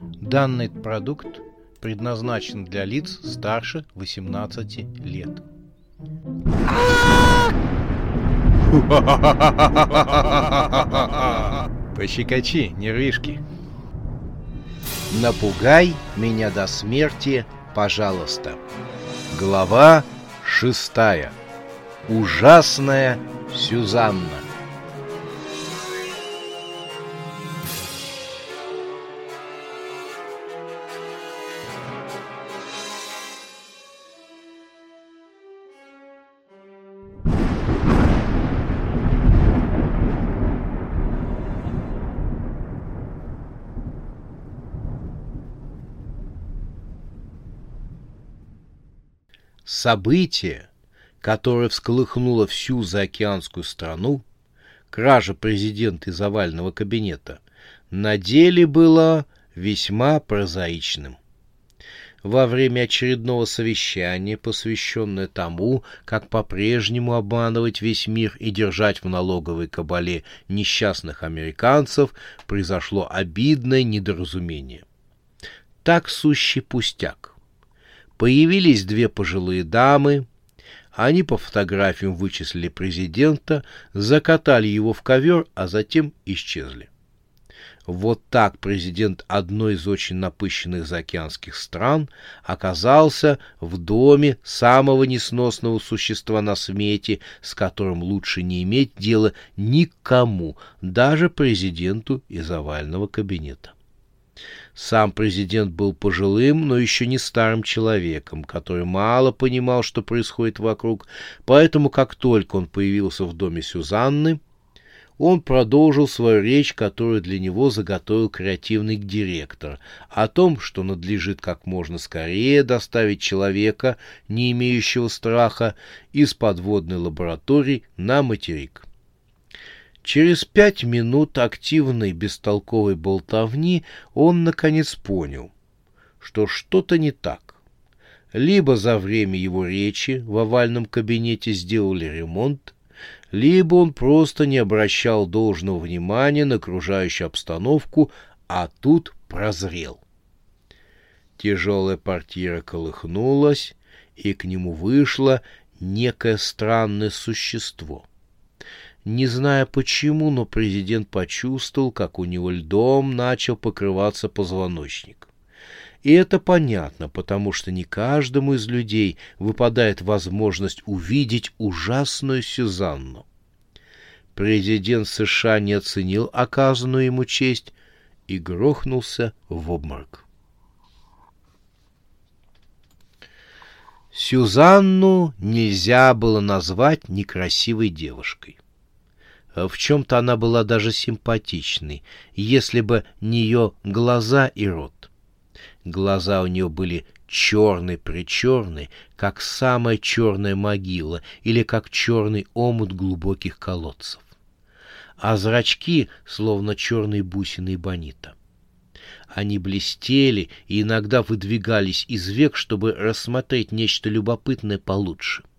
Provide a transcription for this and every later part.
Данный продукт предназначен для лиц старше 18 лет. Пощекочи, нервишки. Напугай меня до смерти, пожалуйста. Глава шестая. Ужасная Сюзанна. Событие, которое всколыхнуло всю заокеанскую страну, кража президента из овального кабинета, на деле было весьма прозаичным. Во время очередного совещания, посвященное тому, как по-прежнему обманывать весь мир и держать в налоговой кабале несчастных американцев, произошло обидное недоразумение. Так сущий пустяк. Появились две пожилые дамы, они по фотографиям вычислили президента, закатали его в ковер, а затем исчезли. Вот так президент одной из очень напыщенных заокеанских стран оказался в доме самого несносного существа на свете, с которым лучше не иметь дела никому, даже президенту из овального кабинета. Сам президент был пожилым, но еще не старым человеком, который мало понимал, что происходит вокруг, поэтому как только он появился в доме Сюзанны, он продолжил свою речь, которую для него заготовил креативный директор, о том, что надлежит как можно скорее доставить человека, не имеющего страха, из подводной лаборатории на материк. Через пять минут активной бестолковой болтовни он наконец понял, что что-то не так. Либо за время его речи в овальном кабинете сделали ремонт, либо он просто не обращал должного внимания на окружающую обстановку, а тут прозрел. Тяжелая портьера колыхнулась, и к нему вышло некое странное существо — не зная почему, но президент почувствовал, как у него льдом начал покрываться позвоночник. И это понятно, потому что не каждому из людей выпадает возможность увидеть ужасную Сюзанну. Президент США не оценил оказанную ему честь и грохнулся в обморок. Сюзанну нельзя было назвать некрасивой девушкой. В чем-то она была даже симпатичной, если бы не ее глаза и рот. Глаза у нее были черный-причерный, как самая черная могила или как черный омут глубоких колодцев. А зрачки, словно черные бусины бонита. Они блестели и иногда выдвигались из век, чтобы рассмотреть нечто любопытное получше —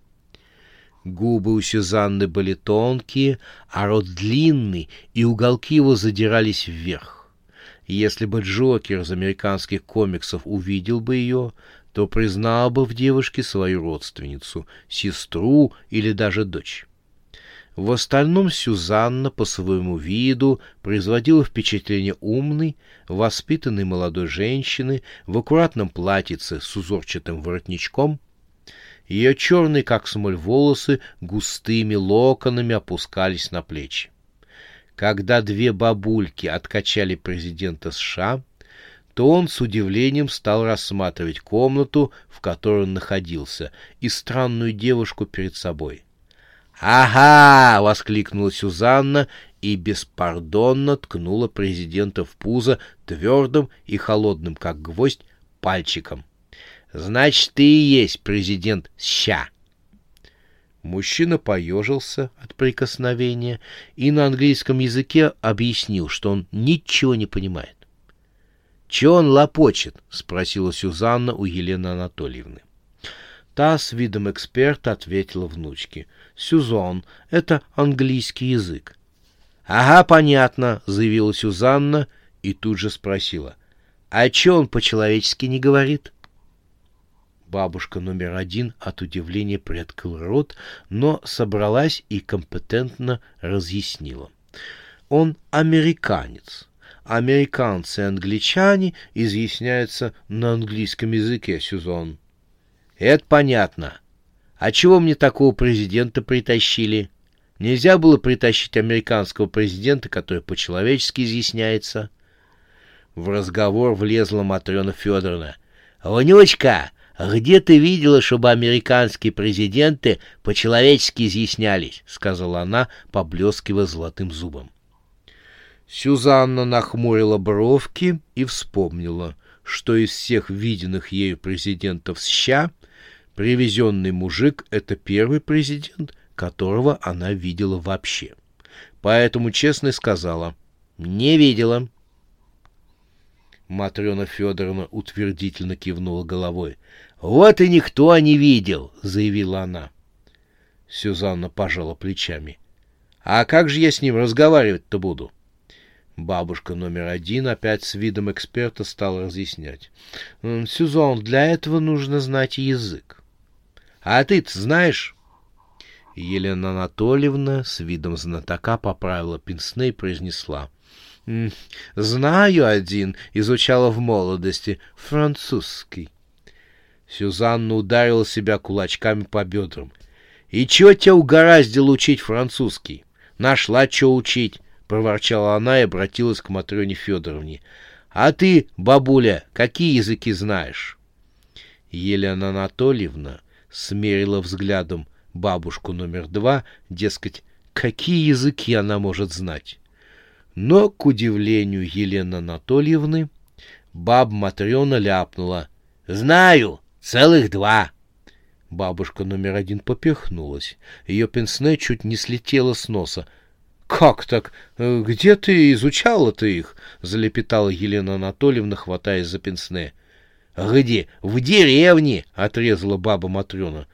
Губы у Сюзанны были тонкие, а рот длинный, и уголки его задирались вверх. Если бы Джокер из американских комиксов увидел бы ее, то признал бы в девушке свою родственницу, сестру или даже дочь. В остальном Сюзанна по своему виду производила впечатление умной, воспитанной молодой женщины в аккуратном платьице с узорчатым воротничком ее черные, как смоль, волосы густыми локонами опускались на плечи. Когда две бабульки откачали президента США, то он с удивлением стал рассматривать комнату, в которой он находился, и странную девушку перед собой. «Ага!» — воскликнула Сюзанна и беспардонно ткнула президента в пузо твердым и холодным, как гвоздь, пальчиком. Значит, ты и есть президент ща. Мужчина поежился от прикосновения и на английском языке объяснил, что он ничего не понимает. — Чего он лопочет? — спросила Сюзанна у Елены Анатольевны. Та с видом эксперта ответила внучке. — Сюзан, это английский язык. — Ага, понятно, — заявила Сюзанна и тут же спросила. — А чё он по-человечески не говорит? Бабушка номер один от удивления приоткрыл рот, но собралась и компетентно разъяснила. Он американец. Американцы и англичане изъясняются на английском языке, Сюзон. Это понятно. А чего мне такого президента притащили? Нельзя было притащить американского президента, который по-человечески изъясняется. В разговор влезла Матрена Федоровна. «Вонючка, где ты видела, чтобы американские президенты по-человечески изъяснялись?» — сказала она, поблескивая золотым зубом. Сюзанна нахмурила бровки и вспомнила, что из всех виденных ею президентов США привезенный мужик — это первый президент, которого она видела вообще. Поэтому честно сказала «Не видела». Матрена Федоровна утвердительно кивнула головой. «Вот и никто не видел», — заявила она. Сюзанна пожала плечами. «А как же я с ним разговаривать-то буду?» Бабушка номер один опять с видом эксперта стала разъяснять. «Сюзан, для этого нужно знать язык». «А ты-то знаешь?» Елена Анатольевна с видом знатока поправила пенсне и произнесла. «Знаю один, изучала в молодости, французский». Сюзанна ударила себя кулачками по бедрам. «И чего тебя угораздило учить французский? Нашла, что учить. — проворчала она и обратилась к Матрёне Федоровне. — А ты, бабуля, какие языки знаешь? Елена Анатольевна смерила взглядом бабушку номер два, дескать, какие языки она может знать. Но, к удивлению Елены Анатольевны, баб Матрёна ляпнула. — Знаю, целых два. Бабушка номер один поперхнулась. Ее пенсне чуть не слетело с носа. «Как так? Где ты изучала-то их?» — залепетала Елена Анатольевна, хватаясь за пенсне. «Где? В деревне!» — отрезала баба Матрена.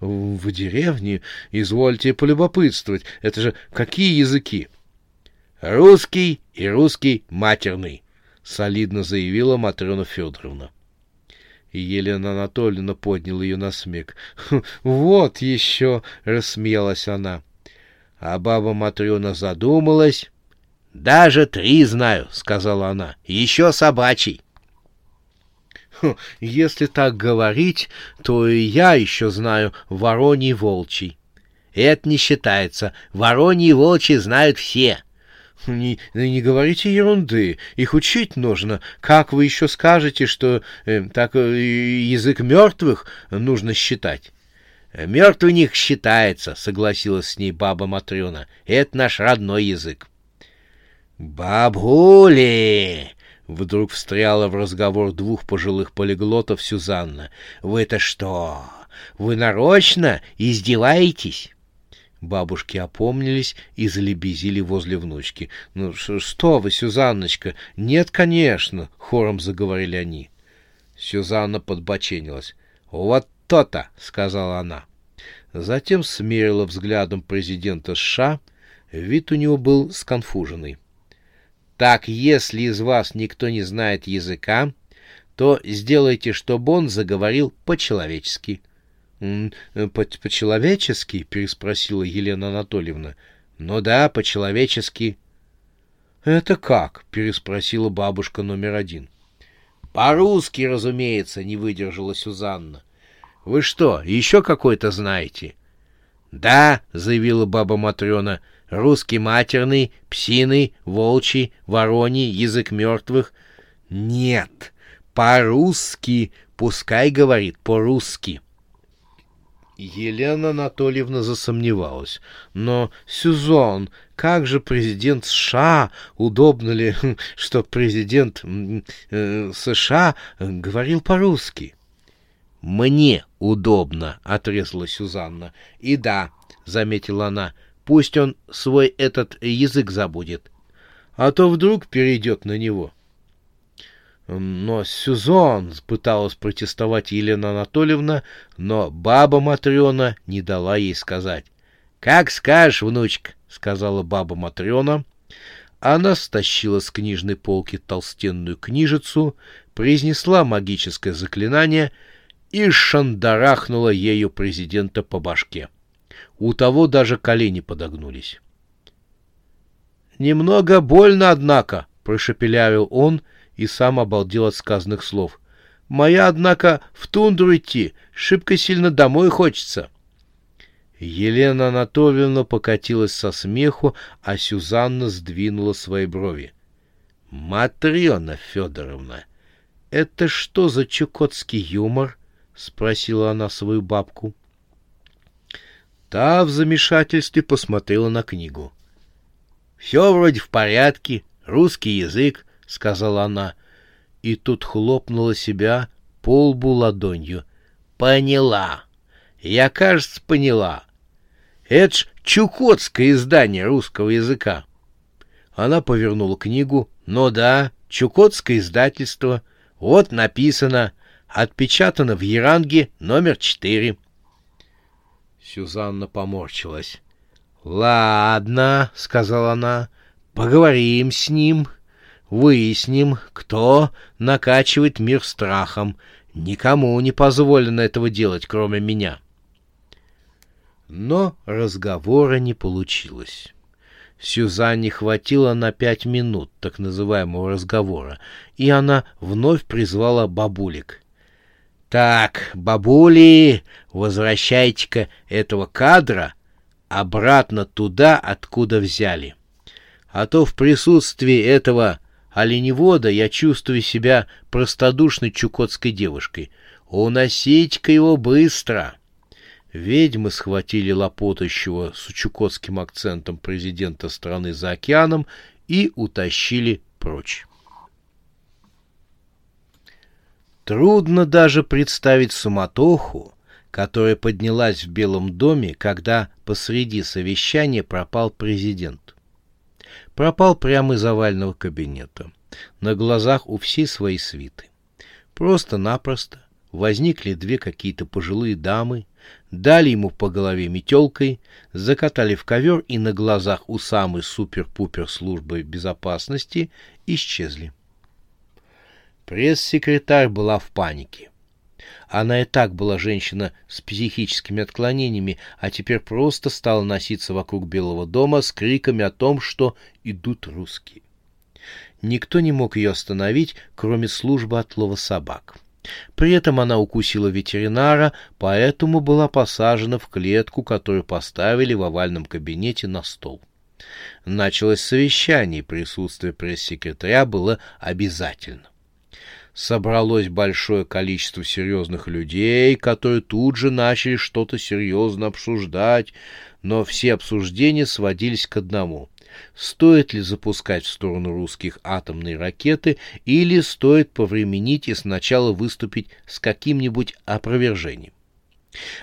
«В деревне? Извольте полюбопытствовать. Это же какие языки?» «Русский и русский матерный», — солидно заявила Матрена Федоровна. Елена Анатольевна подняла ее на смех. «Вот еще!» — рассмеялась она. А баба Матрена задумалась. «Даже три знаю», — сказала она. «Еще собачий». Хм, «Если так говорить, то и я еще знаю вороний волчий». «Это не считается. Вороний и волчий знают все». Не, не говорите ерунды, их учить нужно. Как вы еще скажете, что э, так э, язык мертвых нужно считать? Мертвый них считается, согласилась с ней баба Матрена. Это наш родной язык. Бабули! Вдруг встряла в разговор двух пожилых полиглотов Сюзанна. «Вы-то что? Вы нарочно издеваетесь?» Бабушки опомнились и залебезили возле внучки. «Ну что вы, Сюзанночка? Нет, конечно!» — хором заговорили они. Сюзанна подбоченилась. «Вот то-то!» — сказала она. Затем смерила взглядом президента США. Вид у него был сконфуженный. «Так, если из вас никто не знает языка, то сделайте, чтобы он заговорил по-человечески». «По-человечески?» — переспросила Елена Анатольевна. «Ну да, по-человечески». «Это как?» — переспросила бабушка номер один. «По-русски, разумеется», — не выдержала Сюзанна. Вы что, еще какой-то знаете? — Да, — заявила баба Матрена, — русский матерный, псиный, волчий, вороний, язык мертвых. — Нет, по-русски, пускай говорит по-русски. Елена Анатольевна засомневалась. Но, Сюзон, как же президент США, удобно ли, что президент э, США говорил по-русски? «Мне удобно», — отрезала Сюзанна. «И да», — заметила она, — «пусть он свой этот язык забудет, а то вдруг перейдет на него». Но Сюзон пыталась протестовать Елена Анатольевна, но баба Матрена не дала ей сказать. — Как скажешь, внучка, — сказала баба Матрена, Она стащила с книжной полки толстенную книжицу, произнесла магическое заклинание и шандарахнула ею президента по башке. У того даже колени подогнулись. «Немного больно, однако», — прошепелявил он и сам обалдел от сказанных слов. «Моя, однако, в тундру идти, шибко сильно домой хочется». Елена Анатольевна покатилась со смеху, а Сюзанна сдвинула свои брови. — Матрена Федоровна, это что за чукотский юмор? — спросила она свою бабку. Та в замешательстве посмотрела на книгу. — Все вроде в порядке, русский язык, — сказала она, и тут хлопнула себя по лбу ладонью. — Поняла. Я, кажется, поняла. Это ж чукотское издание русского языка. Она повернула книгу. Ну да, чукотское издательство. Вот написано. Отпечатано в Яранге номер четыре. Сюзанна поморщилась. «Ладно», — сказала она, — «поговорим с ним, выясним, кто накачивает мир страхом. Никому не позволено этого делать, кроме меня». Но разговора не получилось. Сюзанне хватило на пять минут так называемого разговора, и она вновь призвала бабулик. «Так, бабули, возвращайте-ка этого кадра обратно туда, откуда взяли. А то в присутствии этого оленевода я чувствую себя простодушной чукотской девушкой. Уносите-ка его быстро!» Ведьмы схватили лопотающего с чукотским акцентом президента страны за океаном и утащили прочь. Трудно даже представить суматоху, которая поднялась в Белом доме, когда посреди совещания пропал президент. Пропал прямо из овального кабинета, на глазах у всей своей свиты. Просто-напросто возникли две какие-то пожилые дамы, дали ему по голове метелкой, закатали в ковер и на глазах у самой супер-пупер службы безопасности исчезли. Пресс-секретарь была в панике. Она и так была женщина с психическими отклонениями, а теперь просто стала носиться вокруг Белого дома с криками о том, что идут русские. Никто не мог ее остановить, кроме службы отлова собак. При этом она укусила ветеринара, поэтому была посажена в клетку, которую поставили в овальном кабинете на стол. Началось совещание, присутствие пресс-секретаря было обязательно. Собралось большое количество серьезных людей, которые тут же начали что-то серьезно обсуждать, но все обсуждения сводились к одному — стоит ли запускать в сторону русских атомные ракеты или стоит повременить и сначала выступить с каким-нибудь опровержением.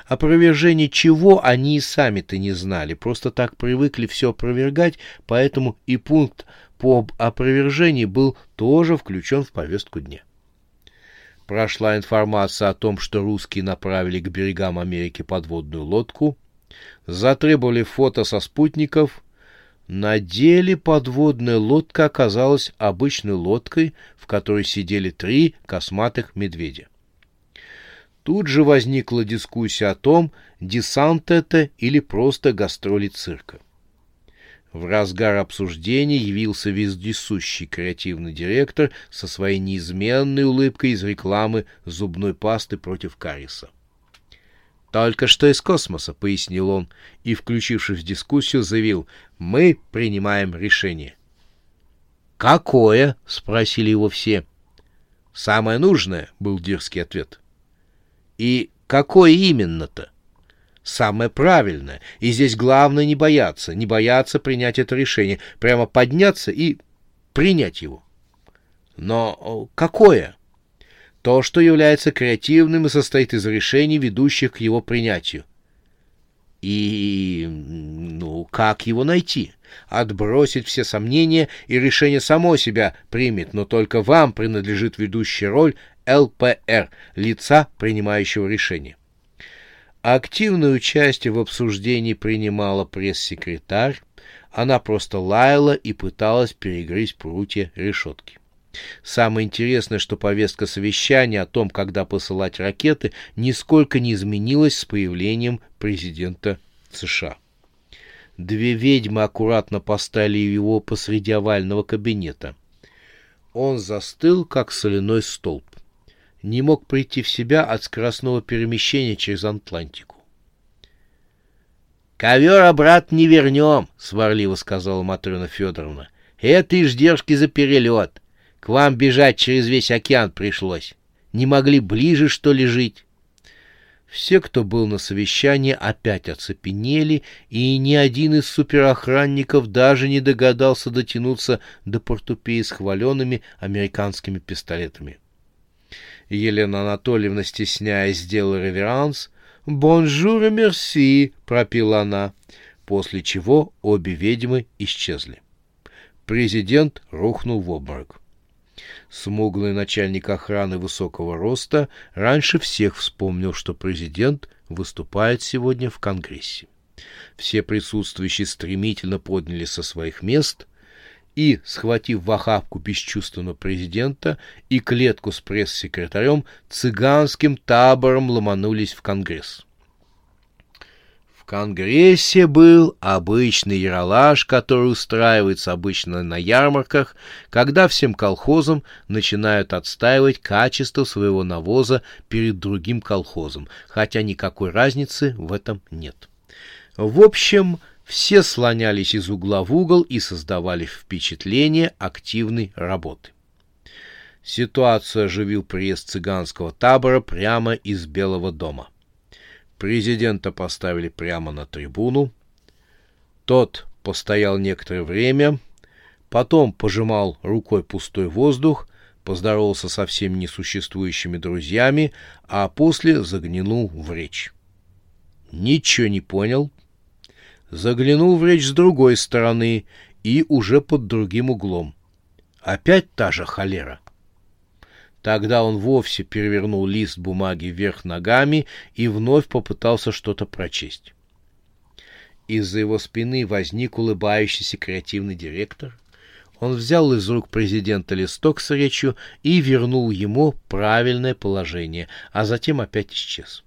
Опровержение чего они и сами-то не знали, просто так привыкли все опровергать, поэтому и пункт по опровержению был тоже включен в повестку дня. Прошла информация о том, что русские направили к берегам Америки подводную лодку, затребовали фото со спутников, на деле подводная лодка оказалась обычной лодкой, в которой сидели три косматых медведя. Тут же возникла дискуссия о том, десант это или просто гастроли цирка. В разгар обсуждения явился вездесущий креативный директор со своей неизменной улыбкой из рекламы зубной пасты против кариеса. «Только что из космоса», — пояснил он, и, включившись в дискуссию, заявил, «Мы принимаем решение». «Какое?» — спросили его все. «Самое нужное», — был дерзкий ответ. «И какое именно-то?» «Самое правильное. И здесь главное не бояться, не бояться принять это решение, прямо подняться и принять его». «Но какое?» то, что является креативным и состоит из решений, ведущих к его принятию. И, ну, как его найти? Отбросить все сомнения, и решение само себя примет, но только вам принадлежит ведущая роль ЛПР, лица, принимающего решение. Активное участие в обсуждении принимала пресс-секретарь, Она просто лаяла и пыталась перегрызть прутья решетки. Самое интересное, что повестка совещания о том, когда посылать ракеты, нисколько не изменилась с появлением президента США. Две ведьмы аккуратно поставили его посреди овального кабинета. Он застыл, как соляной столб. Не мог прийти в себя от скоростного перемещения через Атлантику. «Ковер обратно не вернем», — сварливо сказала Матрена Федоровна. «Это издержки за перелет. К вам бежать через весь океан пришлось. Не могли ближе, что ли, жить?» Все, кто был на совещании, опять оцепенели, и ни один из суперохранников даже не догадался дотянуться до портупеи с хваленными американскими пистолетами. Елена Анатольевна, стесняясь, сделала реверанс. «Бонжур и мерси!» — пропела она, после чего обе ведьмы исчезли. Президент рухнул в обморок. Смуглый начальник охраны высокого роста раньше всех вспомнил, что президент выступает сегодня в Конгрессе. Все присутствующие стремительно поднялись со своих мест и, схватив в охапку бесчувственного президента и клетку с пресс-секретарем, цыганским табором ломанулись в Конгресс. В Конгрессе был обычный яролаж, который устраивается обычно на ярмарках, когда всем колхозам начинают отстаивать качество своего навоза перед другим колхозом, хотя никакой разницы в этом нет. В общем, все слонялись из угла в угол и создавали впечатление активной работы. Ситуацию оживил приезд цыганского табора прямо из Белого дома. Президента поставили прямо на трибуну. Тот постоял некоторое время, потом пожимал рукой пустой воздух, поздоровался со всеми несуществующими друзьями, а после заглянул в речь. Ничего не понял. Заглянул в речь с другой стороны и уже под другим углом. Опять та же холера. Тогда он вовсе перевернул лист бумаги вверх ногами и вновь попытался что-то прочесть. Из-за его спины возник улыбающийся креативный директор. Он взял из рук президента листок с речью и вернул ему правильное положение, а затем опять исчез.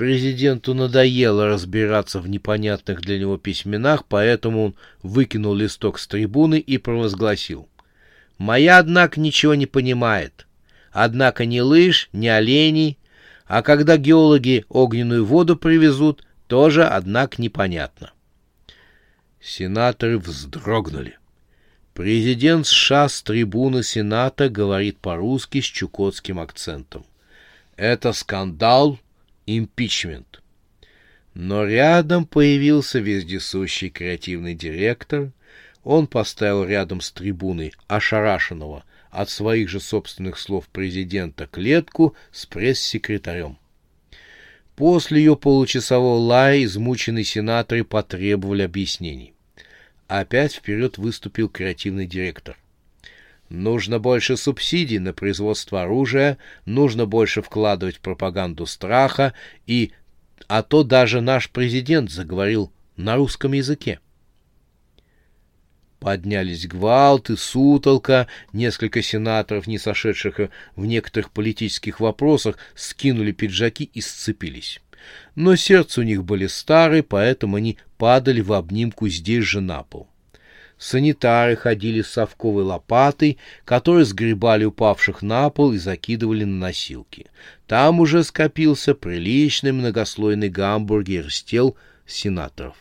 Президенту надоело разбираться в непонятных для него письменах, поэтому он выкинул листок с трибуны и провозгласил. Моя, однако, ничего не понимает. Однако ни лыж, ни оленей, а когда геологи огненную воду привезут, тоже, однако, непонятно. Сенаторы вздрогнули. Президент США с трибуны Сената говорит по-русски с чукотским акцентом. Это скандал, импичмент. Но рядом появился вездесущий креативный директор, он поставил рядом с трибуной ошарашенного от своих же собственных слов президента клетку с пресс-секретарем. После ее получасового лая измученные сенаторы потребовали объяснений. Опять вперед выступил креативный директор. Нужно больше субсидий на производство оружия, нужно больше вкладывать в пропаганду страха, и... А то даже наш президент заговорил на русском языке. Поднялись гвалт и сутолка, несколько сенаторов, не сошедших в некоторых политических вопросах, скинули пиджаки и сцепились. Но сердца у них были старые, поэтому они падали в обнимку здесь же на пол. Санитары ходили с совковой лопатой, которые сгребали упавших на пол и закидывали на носилки. Там уже скопился приличный многослойный гамбургер с тел сенаторов.